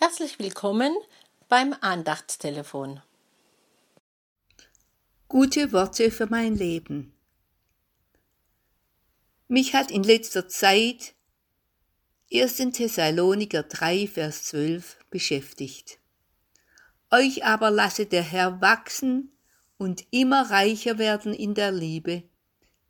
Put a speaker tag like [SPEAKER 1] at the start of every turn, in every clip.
[SPEAKER 1] Herzlich willkommen beim Andachtstelefon.
[SPEAKER 2] Gute Worte für mein Leben. Mich hat in letzter Zeit 1. Thessaloniker 3, Vers 12 beschäftigt. Euch aber lasse der Herr wachsen und immer reicher werden in der Liebe,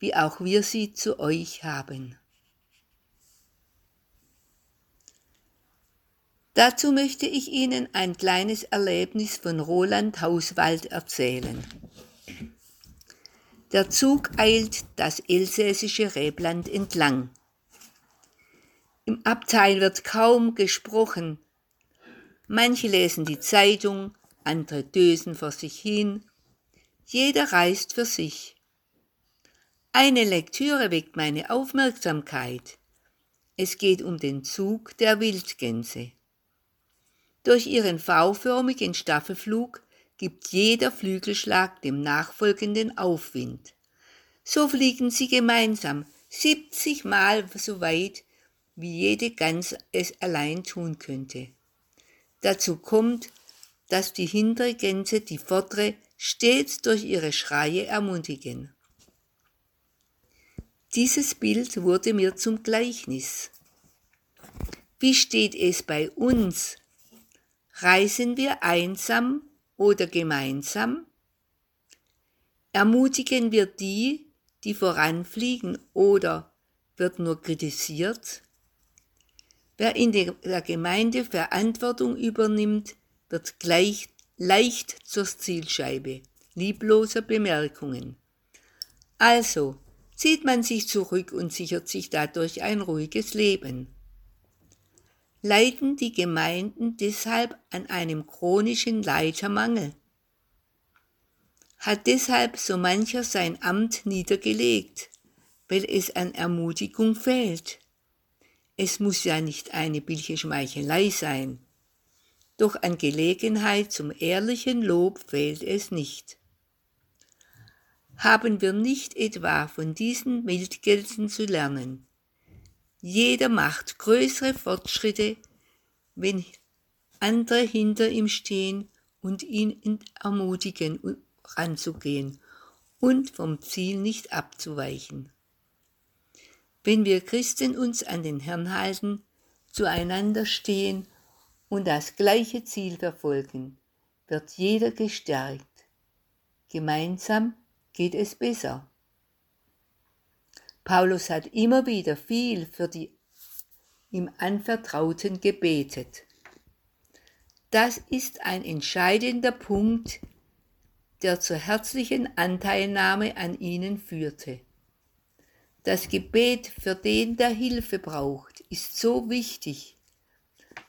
[SPEAKER 2] wie auch wir sie zu euch haben. Dazu möchte ich Ihnen ein kleines Erlebnis von Roland Hauswald erzählen. Der Zug eilt das elsässische Rebland entlang. Im Abteil wird kaum gesprochen. Manche lesen die Zeitung, andere dösen vor sich hin. Jeder reist für sich. Eine Lektüre weckt meine Aufmerksamkeit. Es geht um den Zug der Wildgänse. Durch ihren V-förmigen Staffelflug gibt jeder Flügelschlag dem nachfolgenden Aufwind. So fliegen sie gemeinsam 70 Mal so weit, wie jede Gans es allein tun könnte. Dazu kommt, dass die hintere Gänse die vordere stets durch ihre Schreie ermutigen. Dieses Bild wurde mir zum Gleichnis. Wie steht es bei uns Reisen wir einsam oder gemeinsam? Ermutigen wir die, die voranfliegen oder wird nur kritisiert? Wer in der Gemeinde Verantwortung übernimmt, wird gleich leicht zur Zielscheibe liebloser Bemerkungen. Also zieht man sich zurück und sichert sich dadurch ein ruhiges Leben leiden die Gemeinden deshalb an einem chronischen Leitermangel. Hat deshalb so mancher sein Amt niedergelegt, weil es an Ermutigung fehlt. Es muss ja nicht eine billige Schmeichelei sein. Doch an Gelegenheit zum ehrlichen Lob fehlt es nicht. Haben wir nicht etwa von diesen Wildgelsen zu lernen, jeder macht größere Fortschritte, wenn andere hinter ihm stehen und ihn ermutigen, ranzugehen und vom Ziel nicht abzuweichen. Wenn wir Christen uns an den Herrn halten, zueinander stehen und das gleiche Ziel verfolgen, wird jeder gestärkt. Gemeinsam geht es besser. Paulus hat immer wieder viel für die ihm Anvertrauten gebetet. Das ist ein entscheidender Punkt, der zur herzlichen Anteilnahme an ihnen führte. Das Gebet für den, der Hilfe braucht, ist so wichtig.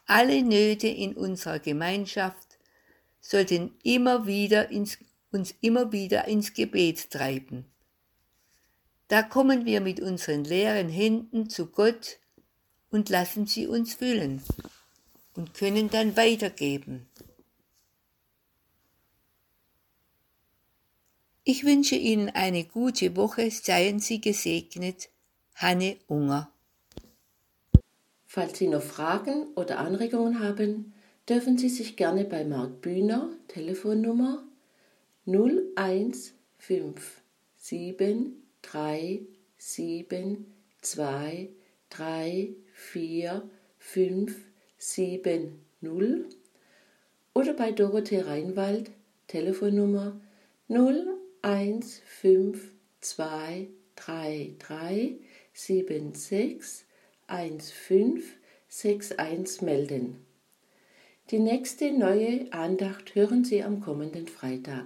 [SPEAKER 2] Alle Nöte in unserer Gemeinschaft sollten immer wieder ins, uns immer wieder ins Gebet treiben. Da kommen wir mit unseren leeren Händen zu Gott und lassen sie uns füllen und können dann weitergeben. Ich wünsche Ihnen eine gute Woche, seien Sie gesegnet. Hanne Unger.
[SPEAKER 1] Falls Sie noch Fragen oder Anregungen haben, dürfen Sie sich gerne bei Marc Bühner, Telefonnummer 0157 drei, sieben, zwei, drei, vier, fünf, sieben, null oder bei Dorothee Reinwald, Telefonnummer 015233761561 melden. Die nächste neue Andacht hören Sie am kommenden Freitag.